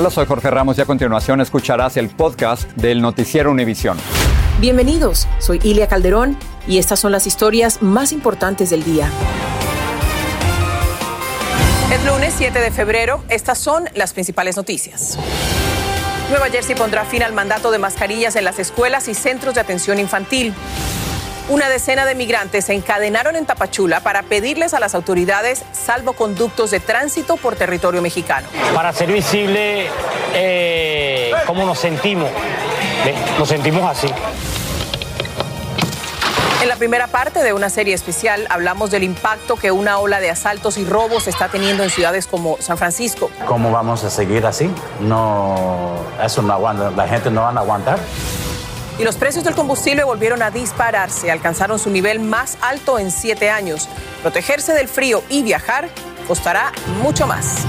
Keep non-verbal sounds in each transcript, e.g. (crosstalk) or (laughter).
Hola, soy Jorge Ramos y a continuación escucharás el podcast del Noticiero Univisión. Bienvenidos, soy Ilia Calderón y estas son las historias más importantes del día. Es lunes 7 de febrero, estas son las principales noticias. Nueva Jersey pondrá fin al mandato de mascarillas en las escuelas y centros de atención infantil. Una decena de migrantes se encadenaron en Tapachula para pedirles a las autoridades salvoconductos de tránsito por territorio mexicano. Para hacer visible eh, cómo nos sentimos. Nos sentimos así. En la primera parte de una serie especial hablamos del impacto que una ola de asaltos y robos está teniendo en ciudades como San Francisco. ¿Cómo vamos a seguir así? No, eso no aguanta, la gente no va a aguantar. Y los precios del combustible volvieron a dispararse, alcanzaron su nivel más alto en siete años. Protegerse del frío y viajar costará mucho más.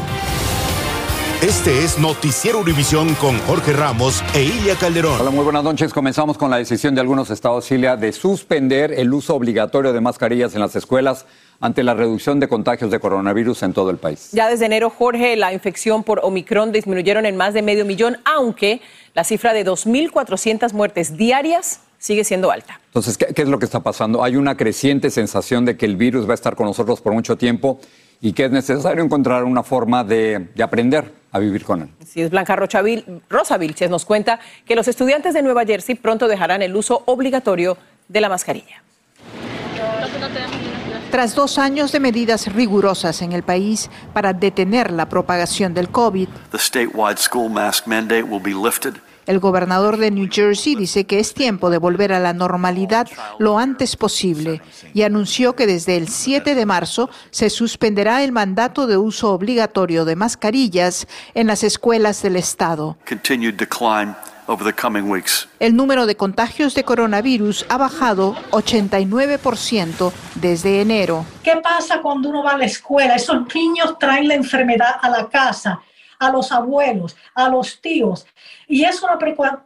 Este es Noticiero Univisión con Jorge Ramos e Ilia Calderón. Hola, muy buenas noches. Comenzamos con la decisión de algunos estados, Ilia, de suspender el uso obligatorio de mascarillas en las escuelas ante la reducción de contagios de coronavirus en todo el país. Ya desde enero, Jorge, la infección por Omicron disminuyeron en más de medio millón, aunque la cifra de 2.400 muertes diarias sigue siendo alta. Entonces, ¿qué, ¿qué, es lo que está pasando? Hay una creciente sensación de que el virus va a estar con nosotros por mucho tiempo y que es necesario encontrar una forma de, de aprender a vivir con él. Así es, Blanca Rochavil, Rosa Vilches nos cuenta que los estudiantes de Nueva Jersey pronto dejarán el uso obligatorio de la mascarilla. Tras dos años de medidas rigurosas en el país para detener la propagación del COVID, el gobernador de New Jersey dice que es tiempo de volver a la normalidad lo antes posible y anunció que desde el 7 de marzo se suspenderá el mandato de uso obligatorio de mascarillas en las escuelas del estado. El número de contagios de coronavirus ha bajado 89% desde enero. ¿Qué pasa cuando uno va a la escuela? Esos niños traen la enfermedad a la casa, a los abuelos, a los tíos. Y es una,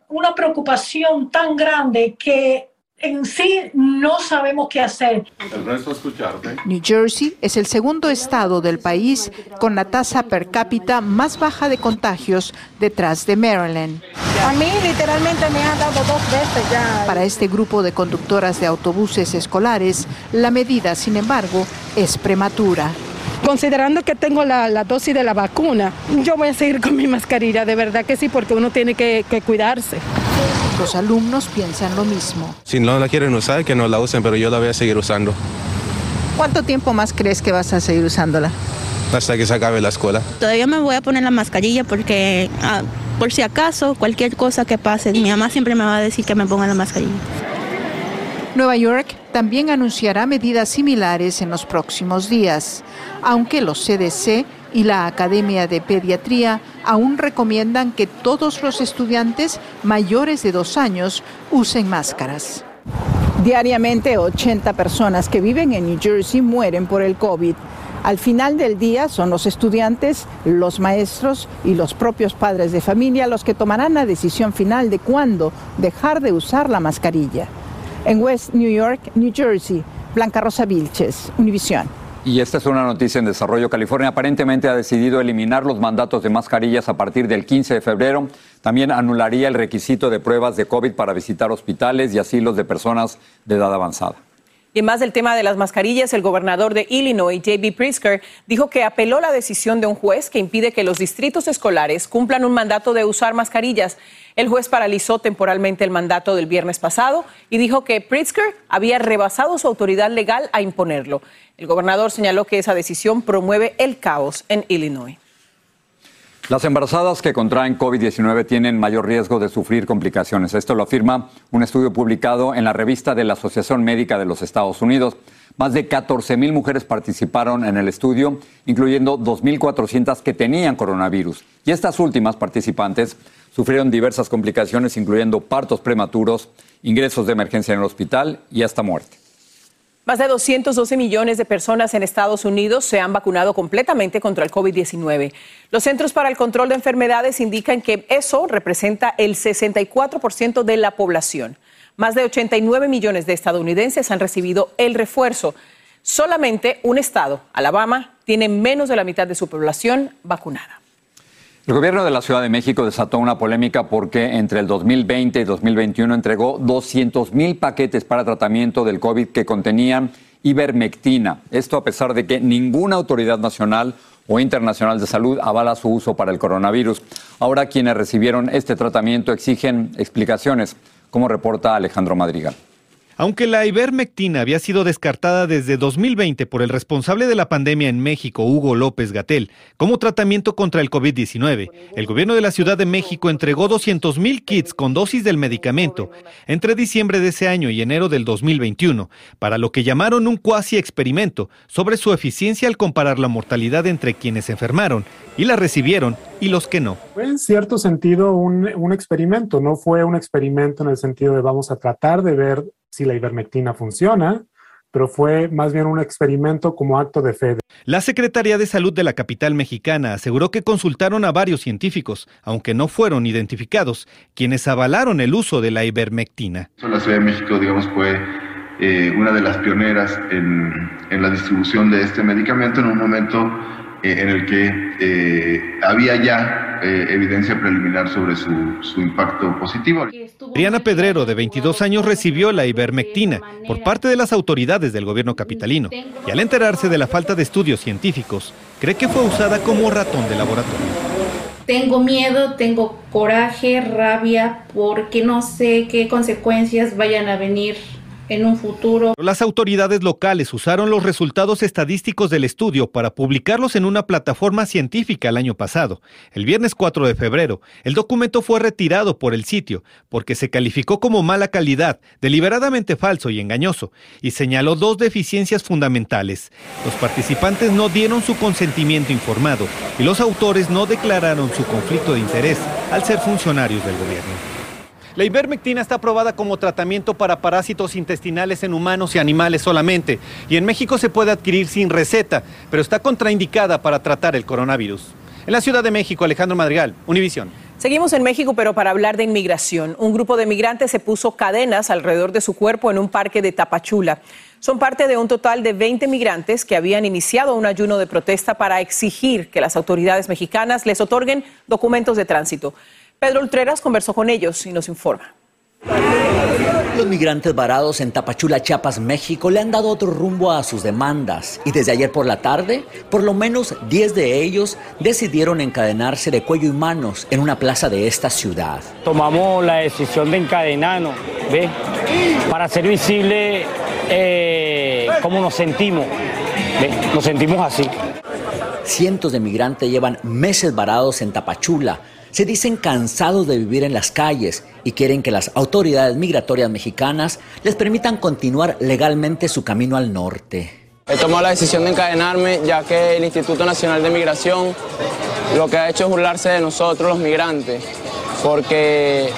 una preocupación tan grande que en sí no sabemos qué hacer. El resto escucharte. New Jersey es el segundo estado del país con la tasa per cápita más baja de contagios detrás de Maryland. A mí literalmente me han dado dos veces ya. Para este grupo de conductoras de autobuses escolares, la medida, sin embargo, es prematura. Considerando que tengo la, la, dosis de la vacuna, yo voy a seguir con mi mascarilla, de verdad que sí, porque uno tiene que, que cuidarse. Los alumnos piensan lo mismo. Si no la quieren usar, que no la usen, pero yo la voy a seguir usando. ¿Cuánto tiempo más crees que vas a seguir usándola? Hasta que se acabe la escuela. Todavía me voy a poner la mascarilla porque, ah, por si acaso, cualquier cosa que pase, mi mamá siempre me va a decir que me ponga la mascarilla. Nueva York también anunciará medidas similares en los próximos días, aunque los CDC y la Academia de Pediatría aún recomiendan que todos los estudiantes mayores de dos años usen máscaras. Diariamente 80 personas que viven en New Jersey mueren por el COVID. Al final del día son los estudiantes, los maestros y los propios padres de familia los que tomarán la decisión final de cuándo dejar de usar la mascarilla. En West New York, New Jersey, Blanca Rosa Vilches, Univisión. Y esta es una noticia en desarrollo. California aparentemente ha decidido eliminar los mandatos de mascarillas a partir del 15 de febrero. También anularía el requisito de pruebas de COVID para visitar hospitales y asilos de personas de edad avanzada. Y más del tema de las mascarillas, el gobernador de Illinois, J.B. Pritzker, dijo que apeló la decisión de un juez que impide que los distritos escolares cumplan un mandato de usar mascarillas. El juez paralizó temporalmente el mandato del viernes pasado y dijo que Pritzker había rebasado su autoridad legal a imponerlo. El gobernador señaló que esa decisión promueve el caos en Illinois. Las embarazadas que contraen COVID-19 tienen mayor riesgo de sufrir complicaciones. Esto lo afirma un estudio publicado en la revista de la Asociación Médica de los Estados Unidos. Más de 14 mil mujeres participaron en el estudio, incluyendo 2.400 que tenían coronavirus. Y estas últimas participantes sufrieron diversas complicaciones, incluyendo partos prematuros, ingresos de emergencia en el hospital y hasta muerte. Más de 212 millones de personas en Estados Unidos se han vacunado completamente contra el COVID-19. Los Centros para el Control de Enfermedades indican que eso representa el 64% de la población. Más de 89 millones de estadounidenses han recibido el refuerzo. Solamente un estado, Alabama, tiene menos de la mitad de su población vacunada. El gobierno de la Ciudad de México desató una polémica porque entre el 2020 y 2021 entregó 200 mil paquetes para tratamiento del COVID que contenían ivermectina. Esto a pesar de que ninguna autoridad nacional o internacional de salud avala su uso para el coronavirus. Ahora quienes recibieron este tratamiento exigen explicaciones, como reporta Alejandro Madrigal. Aunque la ivermectina había sido descartada desde 2020 por el responsable de la pandemia en México, Hugo López Gatel, como tratamiento contra el COVID-19, el gobierno de la Ciudad de México entregó 200 mil kits con dosis del medicamento entre diciembre de ese año y enero del 2021, para lo que llamaron un cuasi experimento sobre su eficiencia al comparar la mortalidad entre quienes enfermaron y la recibieron y los que no. Fue en cierto sentido un, un experimento, no fue un experimento en el sentido de vamos a tratar de ver si la ivermectina funciona, pero fue más bien un experimento como acto de fe. La Secretaría de Salud de la capital mexicana aseguró que consultaron a varios científicos, aunque no fueron identificados, quienes avalaron el uso de la ivermectina. La Ciudad de México, digamos, fue eh, una de las pioneras en, en, la distribución de este medicamento en un momento eh, en el que eh, había ya eh, evidencia preliminar sobre su, su, impacto positivo. Adriana Pedrero, de 22 años, recibió la ivermectina por parte de las autoridades del gobierno capitalino y al enterarse de la falta de estudios científicos, cree que fue usada como ratón de laboratorio. Tengo miedo, tengo coraje, rabia, porque no sé qué consecuencias vayan a venir en un futuro. Las autoridades locales usaron los resultados estadísticos del estudio para publicarlos en una plataforma científica el año pasado. El viernes 4 de febrero, el documento fue retirado por el sitio porque se calificó como mala calidad, deliberadamente falso y engañoso, y señaló dos deficiencias fundamentales. Los participantes no dieron su consentimiento informado y los autores no declararon su conflicto de interés al ser funcionarios del gobierno. La ivermectina está aprobada como tratamiento para parásitos intestinales en humanos y animales solamente, y en México se puede adquirir sin receta, pero está contraindicada para tratar el coronavirus. En la Ciudad de México, Alejandro Madrigal, Univisión. Seguimos en México, pero para hablar de inmigración. Un grupo de migrantes se puso cadenas alrededor de su cuerpo en un parque de Tapachula. Son parte de un total de 20 migrantes que habían iniciado un ayuno de protesta para exigir que las autoridades mexicanas les otorguen documentos de tránsito. Pedro Ultreras conversó con ellos y nos informa. Los migrantes varados en Tapachula, Chiapas, México, le han dado otro rumbo a sus demandas y desde ayer por la tarde, por lo menos 10 de ellos decidieron encadenarse de cuello y manos en una plaza de esta ciudad. Tomamos la decisión de encadenarnos, ¿ve? Para hacer visible eh, cómo nos sentimos, ¿ve? Nos sentimos así. Cientos de migrantes llevan meses varados en Tapachula se dicen cansados de vivir en las calles y quieren que las autoridades migratorias mexicanas les permitan continuar legalmente su camino al norte. He tomado la decisión de encadenarme ya que el Instituto Nacional de Migración lo que ha hecho es burlarse de nosotros los migrantes, porque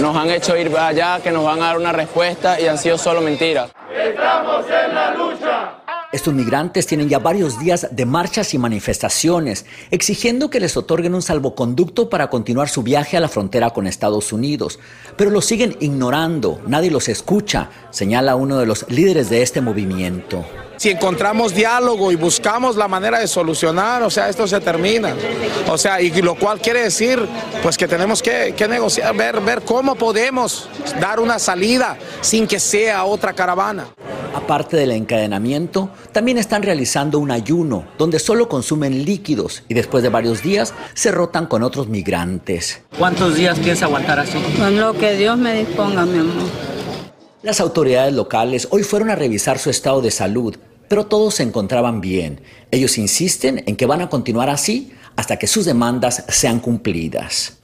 nos han hecho ir allá que nos van a dar una respuesta y han sido solo mentiras. Estamos en la lucha. Estos migrantes tienen ya varios días de marchas y manifestaciones exigiendo que les otorguen un salvoconducto para continuar su viaje a la frontera con Estados Unidos, pero lo siguen ignorando, nadie los escucha, señala uno de los líderes de este movimiento. Si encontramos diálogo y buscamos la manera de solucionar, o sea, esto se termina. O sea, y lo cual quiere decir, pues que tenemos que, que negociar, ver, ver cómo podemos dar una salida sin que sea otra caravana. Aparte del encadenamiento, también están realizando un ayuno donde solo consumen líquidos y después de varios días se rotan con otros migrantes. ¿Cuántos días piensa aguantar así? Con lo que Dios me disponga, mi amor. Las autoridades locales hoy fueron a revisar su estado de salud, pero todos se encontraban bien. Ellos insisten en que van a continuar así hasta que sus demandas sean cumplidas.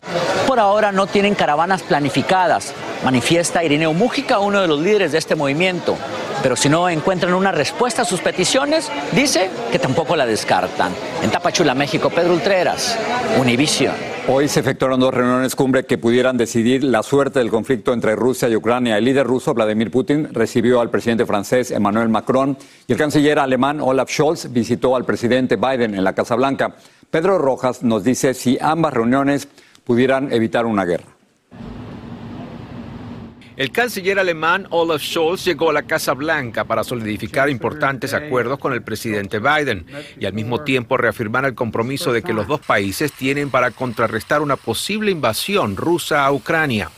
Por ahora no tienen caravanas planificadas, manifiesta Irineo Mújica, uno de los líderes de este movimiento. Pero si no encuentran una respuesta a sus peticiones, dice que tampoco la descartan. En Tapachula, México, Pedro Ultreras, Univision. Hoy se efectuaron dos reuniones cumbre que pudieran decidir la suerte del conflicto entre Rusia y Ucrania. El líder ruso, Vladimir Putin, recibió al presidente francés Emmanuel Macron y el canciller alemán Olaf Scholz visitó al presidente Biden en la Casa Blanca. Pedro Rojas nos dice si ambas reuniones pudieran evitar una guerra. El canciller alemán Olaf Scholz llegó a la Casa Blanca para solidificar importantes acuerdos con el presidente Biden y al mismo tiempo reafirmar el compromiso de que los dos países tienen para contrarrestar una posible invasión rusa a Ucrania.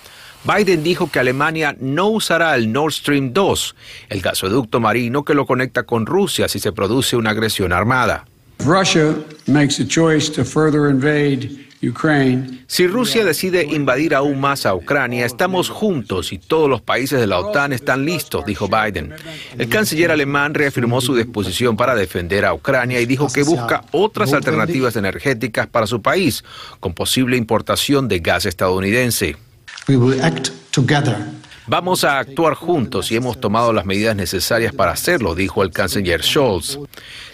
Biden dijo que Alemania no usará el Nord Stream 2, el gasoducto marino que lo conecta con Rusia si se produce una agresión armada. Si Rusia decide invadir aún más a Ucrania, estamos juntos y todos los países de la OTAN están listos, dijo Biden. El canciller alemán reafirmó su disposición para defender a Ucrania y dijo que busca otras alternativas energéticas para su país, con posible importación de gas estadounidense. Vamos a actuar juntos y hemos tomado las medidas necesarias para hacerlo, dijo el canciller Scholz.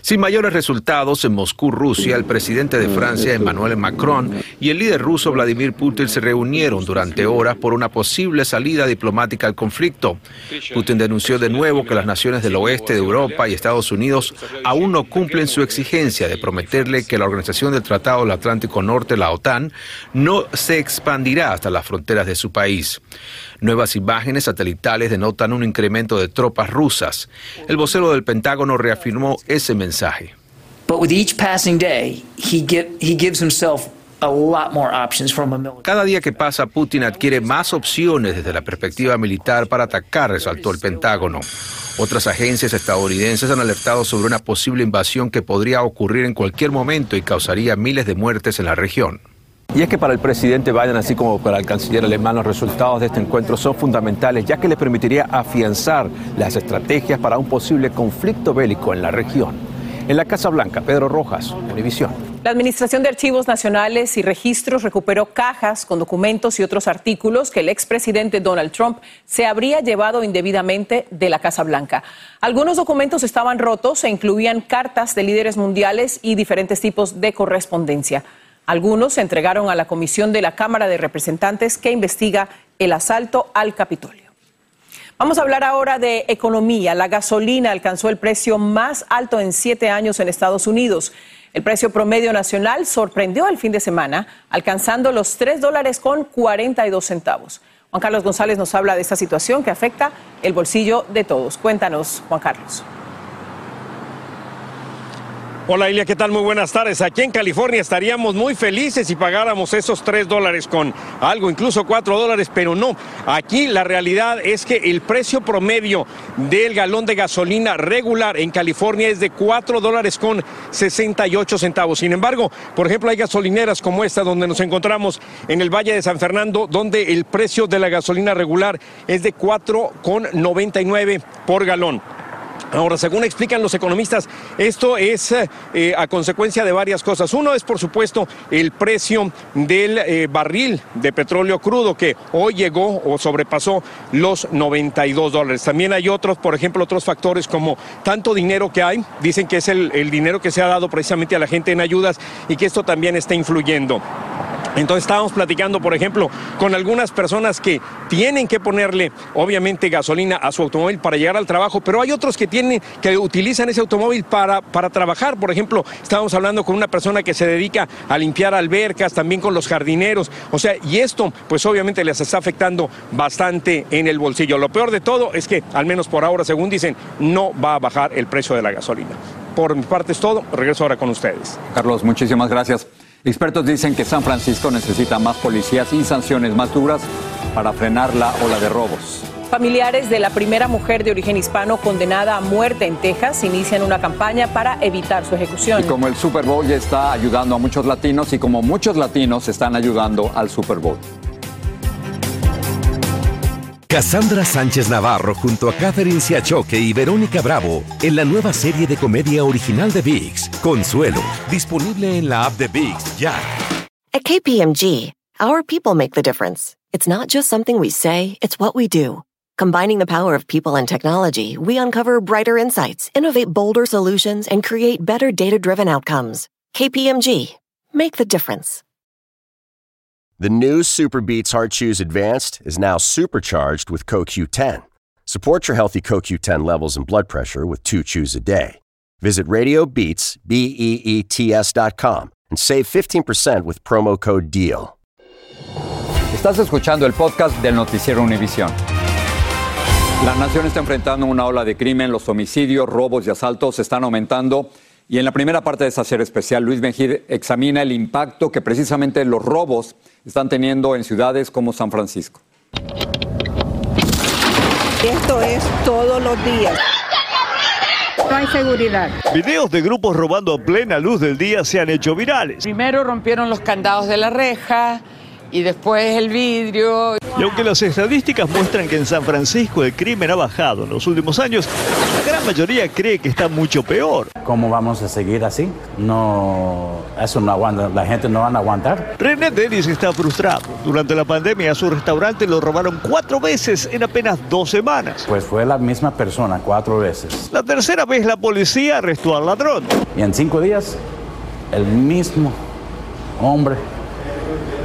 Sin mayores resultados, en Moscú, Rusia, el presidente de Francia, Emmanuel Macron, y el líder ruso Vladimir Putin se reunieron durante horas por una posible salida diplomática al conflicto. Putin denunció de nuevo que las naciones del oeste de Europa y Estados Unidos aún no cumplen su exigencia de prometerle que la Organización del Tratado del Atlántico Norte, la OTAN, no se expandirá hasta las fronteras de su país. Nuevas imágenes satelitales denotan un incremento de tropas rusas. El vocero del Pentágono reafirmó ese mensaje. Cada día que pasa, Putin adquiere más opciones desde la perspectiva militar para atacar, resaltó el Pentágono. Otras agencias estadounidenses han alertado sobre una posible invasión que podría ocurrir en cualquier momento y causaría miles de muertes en la región. Y es que para el presidente Biden, así como para el canciller alemán, los resultados de este encuentro son fundamentales, ya que le permitiría afianzar las estrategias para un posible conflicto bélico en la región. En la Casa Blanca, Pedro Rojas, Univisión. La Administración de Archivos Nacionales y Registros recuperó cajas con documentos y otros artículos que el expresidente Donald Trump se habría llevado indebidamente de la Casa Blanca. Algunos documentos estaban rotos e incluían cartas de líderes mundiales y diferentes tipos de correspondencia. Algunos se entregaron a la comisión de la Cámara de Representantes que investiga el asalto al Capitolio. Vamos a hablar ahora de economía. La gasolina alcanzó el precio más alto en siete años en Estados Unidos. El precio promedio nacional sorprendió el fin de semana, alcanzando los tres dólares con 42 centavos. Juan Carlos González nos habla de esta situación que afecta el bolsillo de todos. Cuéntanos, Juan Carlos. Hola Ilia, ¿qué tal? Muy buenas tardes. Aquí en California estaríamos muy felices si pagáramos esos 3 dólares con algo, incluso 4 dólares, pero no. Aquí la realidad es que el precio promedio del galón de gasolina regular en California es de 4 dólares con 68 centavos. Sin embargo, por ejemplo, hay gasolineras como esta donde nos encontramos en el Valle de San Fernando, donde el precio de la gasolina regular es de 4 con 99 por galón. Ahora, según explican los economistas, esto es eh, a consecuencia de varias cosas. Uno es, por supuesto, el precio del eh, barril de petróleo crudo que hoy llegó o sobrepasó los 92 dólares. También hay otros, por ejemplo, otros factores como tanto dinero que hay, dicen que es el, el dinero que se ha dado precisamente a la gente en ayudas y que esto también está influyendo. Entonces estábamos platicando, por ejemplo, con algunas personas que tienen que ponerle, obviamente, gasolina a su automóvil para llegar al trabajo, pero hay otros que tienen, que utilizan ese automóvil para, para trabajar. Por ejemplo, estábamos hablando con una persona que se dedica a limpiar albercas, también con los jardineros. O sea, y esto, pues obviamente les está afectando bastante en el bolsillo. Lo peor de todo es que, al menos por ahora, según dicen, no va a bajar el precio de la gasolina. Por mi parte es todo. Regreso ahora con ustedes. Carlos, muchísimas gracias. Expertos dicen que San Francisco necesita más policías y sanciones más duras para frenar la ola de robos. Familiares de la primera mujer de origen hispano condenada a muerte en Texas inician una campaña para evitar su ejecución. Y como el Super Bowl ya está ayudando a muchos latinos y como muchos latinos están ayudando al Super Bowl. Cassandra Sánchez Navarro junto a Catherine Siachoque y Verónica Bravo en la nueva serie de comedia original de VIX, Consuelo, disponible en la app de VIX ya. At KPMG, our people make the difference. It's not just something we say, it's what we do. Combining the power of people and technology, we uncover brighter insights, innovate bolder solutions, and create better data driven outcomes. KPMG, make the difference. The new Super Beats Heart Chews Advanced is now supercharged with CoQ10. Support your healthy CoQ10 levels and blood pressure with two chews a day. Visit RadioBeats, B-E-E-T-S dot com and save 15% with promo code DEAL. Estás escuchando el podcast del noticiero Univisión. La nación está enfrentando una ola de crimen, los homicidios, robos y asaltos están aumentando. Y en la primera parte de esta serie especial, Luis Mejid examina el impacto que precisamente los robos están teniendo en ciudades como San Francisco. Esto es todos los días. No hay seguridad. Videos de grupos robando a plena luz del día se han hecho virales. Primero rompieron los candados de la reja y después el vidrio. Y aunque las estadísticas muestran que en San Francisco el crimen ha bajado en los últimos años, la gran mayoría cree que está mucho peor. ¿Cómo vamos a seguir así? No, eso no aguanta, la gente no va a aguantar. René Dennis está frustrado. Durante la pandemia a su restaurante lo robaron cuatro veces en apenas dos semanas. Pues fue la misma persona cuatro veces. La tercera vez la policía arrestó al ladrón. Y en cinco días, el mismo hombre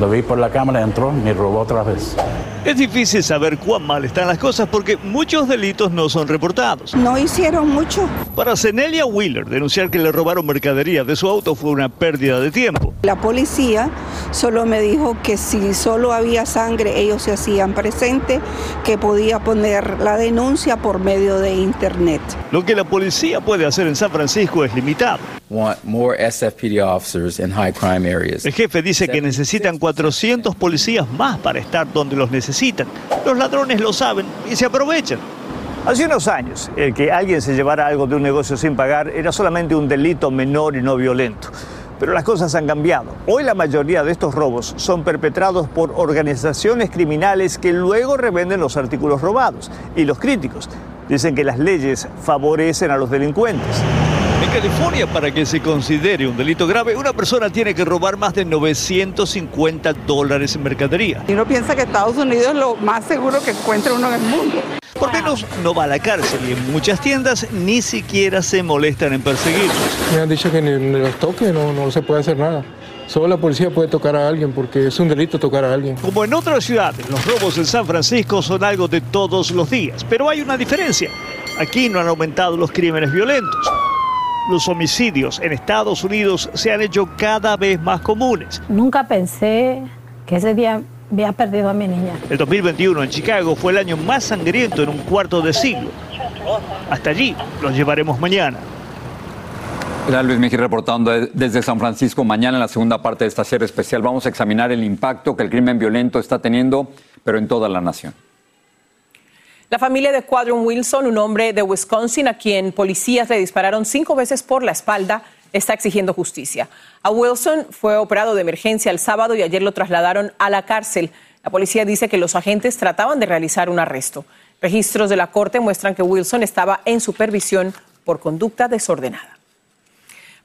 lo vi por la cámara, entró y robó otra vez. Es difícil saber cuán mal están las cosas porque muchos delitos no son reportados. No hicieron mucho. Para Cenelia Wheeler, denunciar que le robaron mercadería de su auto fue una pérdida de tiempo. La policía solo me dijo que si solo había sangre, ellos se hacían presente, que podía poner la denuncia por medio de internet. Lo que la policía puede hacer en San Francisco es limitado. El jefe dice que necesitan 400 policías más para estar donde los necesitan. Los ladrones lo saben y se aprovechan. Hace unos años, el que alguien se llevara algo de un negocio sin pagar era solamente un delito menor y no violento. Pero las cosas han cambiado. Hoy la mayoría de estos robos son perpetrados por organizaciones criminales que luego revenden los artículos robados. Y los críticos dicen que las leyes favorecen a los delincuentes. En California, para que se considere un delito grave, una persona tiene que robar más de 950 dólares en mercadería. Y uno piensa que Estados Unidos es lo más seguro que encuentra uno en el mundo. Por menos no va a la cárcel y en muchas tiendas ni siquiera se molestan en perseguirlos. Me han dicho que ni los toque, no, no se puede hacer nada. Solo la policía puede tocar a alguien porque es un delito tocar a alguien. Como en otras ciudades, los robos en San Francisco son algo de todos los días, pero hay una diferencia. Aquí no han aumentado los crímenes violentos. Los homicidios en Estados Unidos se han hecho cada vez más comunes. Nunca pensé que ese día había perdido a mi niña. El 2021 en Chicago fue el año más sangriento en un cuarto de siglo. Hasta allí los llevaremos mañana. Era Luis Mejía reportando desde San Francisco. Mañana en la segunda parte de esta serie especial vamos a examinar el impacto que el crimen violento está teniendo, pero en toda la nación. La familia de Quadron Wilson, un hombre de Wisconsin a quien policías le dispararon cinco veces por la espalda, está exigiendo justicia. A Wilson fue operado de emergencia el sábado y ayer lo trasladaron a la cárcel. La policía dice que los agentes trataban de realizar un arresto. Registros de la corte muestran que Wilson estaba en supervisión por conducta desordenada.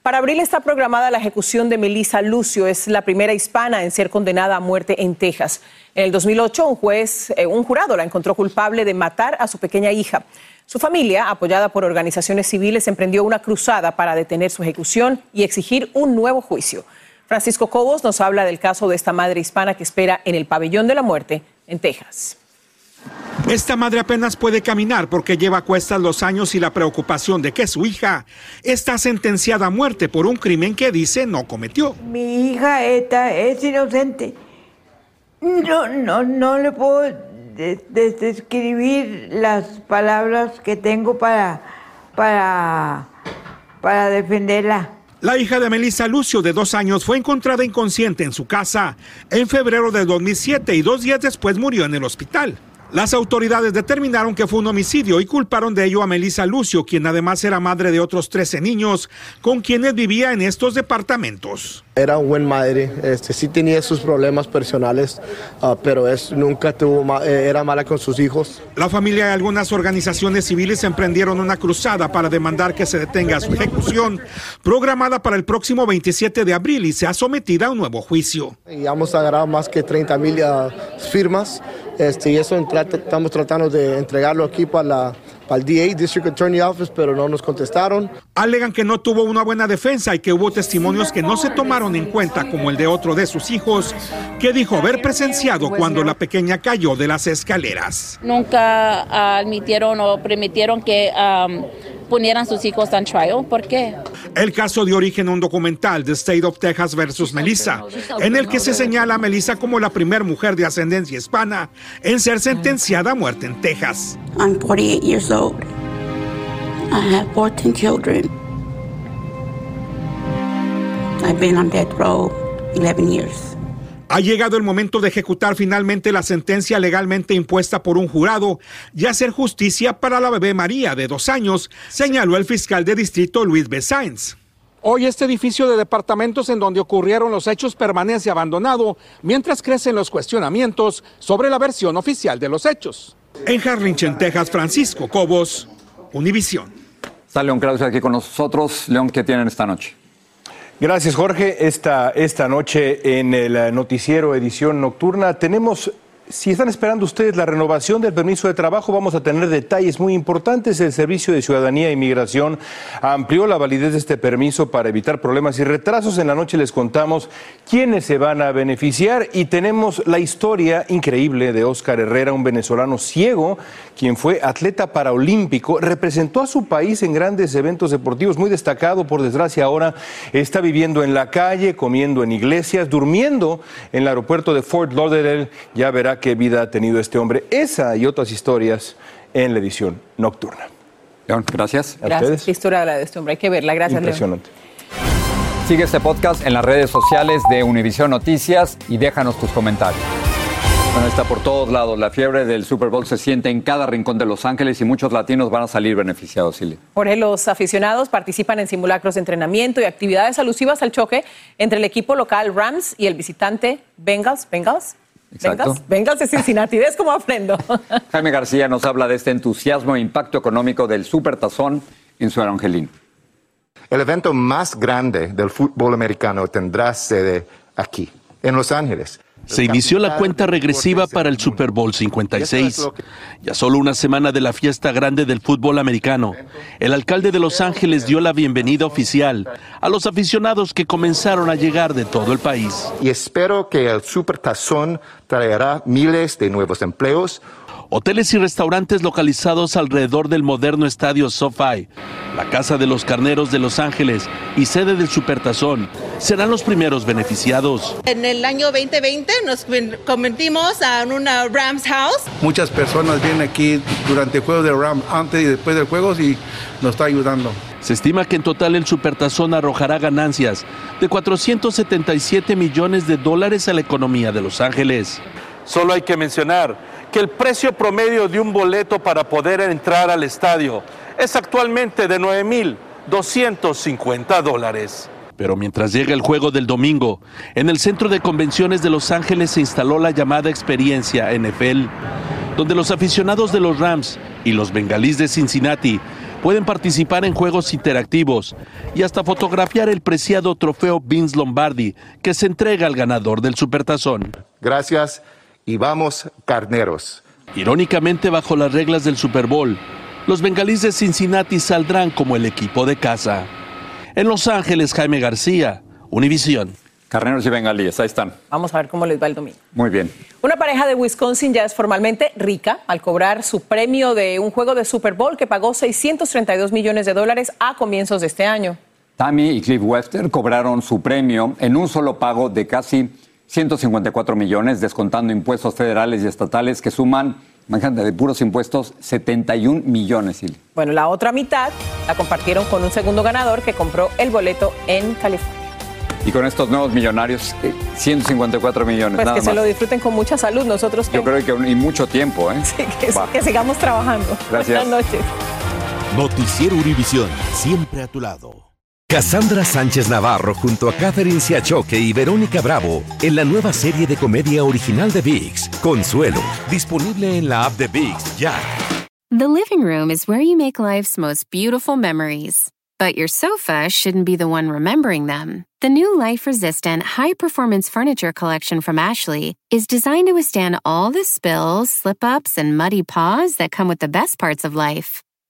Para abril está programada la ejecución de Melissa Lucio. Es la primera hispana en ser condenada a muerte en Texas. En el 2008, un juez, eh, un jurado la encontró culpable de matar a su pequeña hija. Su familia, apoyada por organizaciones civiles, emprendió una cruzada para detener su ejecución y exigir un nuevo juicio. Francisco Cobos nos habla del caso de esta madre hispana que espera en el pabellón de la muerte en Texas. Esta madre apenas puede caminar porque lleva a cuestas los años y la preocupación de que su hija está sentenciada a muerte por un crimen que dice no cometió. Mi hija esta es inocente. No, no, no le puedo describir las palabras que tengo para, para, para defenderla. La hija de Melissa Lucio, de dos años, fue encontrada inconsciente en su casa en febrero de 2007 y dos días después murió en el hospital. Las autoridades determinaron que fue un homicidio y culparon de ello a Melissa Lucio, quien además era madre de otros 13 niños con quienes vivía en estos departamentos. Era una buena madre, este, sí tenía sus problemas personales, uh, pero es, nunca tuvo ma eh, era mala con sus hijos. La familia y algunas organizaciones civiles emprendieron una cruzada para demandar que se detenga su ejecución, programada para el próximo 27 de abril y sea sometida a un nuevo juicio. Y hemos agarrado más que 30 mil uh, firmas este, y eso estamos tratando de entregarlo aquí para la para el DA, District Attorney Office, pero no nos contestaron. Alegan que no tuvo una buena defensa y que hubo testimonios que no se tomaron en cuenta, como el de otro de sus hijos, que dijo haber presenciado cuando la pequeña cayó de las escaleras. Nunca admitieron o permitieron que um, ponieran sus hijos en trial. ¿Por qué? El caso de origen un documental, The State of Texas versus Melissa, en el que se señala a Melissa como la primera mujer de ascendencia hispana en ser sentenciada a muerte en Texas. I'm 48 years old. I have 14 children. I've been on death row 11 years. Ha llegado el momento de ejecutar finalmente la sentencia legalmente impuesta por un jurado y hacer justicia para la bebé María de dos años, señaló el fiscal de distrito Luis B. Sainz. Hoy este edificio de departamentos en donde ocurrieron los hechos permanece abandonado mientras crecen los cuestionamientos sobre la versión oficial de los hechos. En Harlingen, Texas, Francisco Cobos, Univisión. Está León Krause aquí con nosotros. León, ¿qué tienen esta noche? Gracias, Jorge. Esta, esta noche en el noticiero edición nocturna tenemos si están esperando ustedes la renovación del permiso de trabajo, vamos a tener detalles muy importantes. El Servicio de Ciudadanía e Inmigración amplió la validez de este permiso para evitar problemas y retrasos. En la noche les contamos quiénes se van a beneficiar y tenemos la historia increíble de Oscar Herrera, un venezolano ciego, quien fue atleta paraolímpico, representó a su país en grandes eventos deportivos, muy destacado, por desgracia ahora está viviendo en la calle, comiendo en iglesias, durmiendo en el aeropuerto de Fort Lauderdale. Ya verá qué vida ha tenido este hombre. Esa y otras historias en la edición nocturna. León, gracias. A gracias. Qué historia la de este hombre. Hay que verla. Gracias, Impresionante. Sigue este podcast en las redes sociales de Univision Noticias y déjanos tus comentarios está por todos lados. La fiebre del Super Bowl se siente en cada rincón de Los Ángeles y muchos latinos van a salir beneficiados, Silvia. Por los aficionados participan en simulacros de entrenamiento y actividades alusivas al choque entre el equipo local Rams y el visitante Bengals. Bengals. Bengals, de Cincinnati, ¿ves cómo aprendo? (laughs) Jaime García nos habla de este entusiasmo e impacto económico del Super Tazón en su Angelín. El evento más grande del fútbol americano tendrá sede aquí, en Los Ángeles. Se inició la cuenta regresiva para el Super Bowl 56. Ya solo una semana de la fiesta grande del fútbol americano, el alcalde de Los Ángeles dio la bienvenida oficial a los aficionados que comenzaron a llegar de todo el país. Y espero que el Super Tazón traerá miles de nuevos empleos, hoteles y restaurantes localizados alrededor del moderno estadio SoFi, la Casa de los Carneros de Los Ángeles y sede del Supertazón, serán los primeros beneficiados. En el año 2020 nos convertimos en una Rams House. Muchas personas vienen aquí durante el juego de Rams, antes y después del juego, y nos está ayudando. Se estima que en total el Supertazón arrojará ganancias de 477 millones de dólares a la economía de Los Ángeles. Solo hay que mencionar que el precio promedio de un boleto para poder entrar al estadio es actualmente de 9.250 dólares. Pero mientras llega el juego del domingo, en el Centro de Convenciones de Los Ángeles se instaló la llamada experiencia NFL, donde los aficionados de los Rams y los bengalíes de Cincinnati pueden participar en juegos interactivos y hasta fotografiar el preciado trofeo Vince Lombardi que se entrega al ganador del Supertazón. Gracias y vamos carneros. Irónicamente, bajo las reglas del Super Bowl, los bengalíes de Cincinnati saldrán como el equipo de casa. En Los Ángeles, Jaime García, Univisión. Carneros y bengalíes, ahí están. Vamos a ver cómo les va el domingo. Muy bien. Una pareja de Wisconsin ya es formalmente rica al cobrar su premio de un juego de Super Bowl que pagó 632 millones de dólares a comienzos de este año. Tammy y Cliff Webster cobraron su premio en un solo pago de casi 154 millones, descontando impuestos federales y estatales que suman, imagínate, de puros impuestos, 71 millones. Bueno, la otra mitad la compartieron con un segundo ganador que compró el boleto en California. Y con estos nuevos millonarios, 154 eh, millones. Pues que se lo disfruten con mucha salud. Nosotros Yo creo que y mucho tiempo, ¿eh? (laughs) Sí, que, que sigamos trabajando. Gracias. Buenas noches. Noticiero Univisión, siempre a tu lado. Cassandra Sánchez Navarro junto a Catherine Siachoque y Verónica Bravo en la nueva serie de comedia original de VIX, Consuelo, disponible en la app de VIX ya. The living room is where you make life's most beautiful memories. But your sofa shouldn't be the one remembering them. The new life resistant, high performance furniture collection from Ashley is designed to withstand all the spills, slip ups, and muddy paws that come with the best parts of life.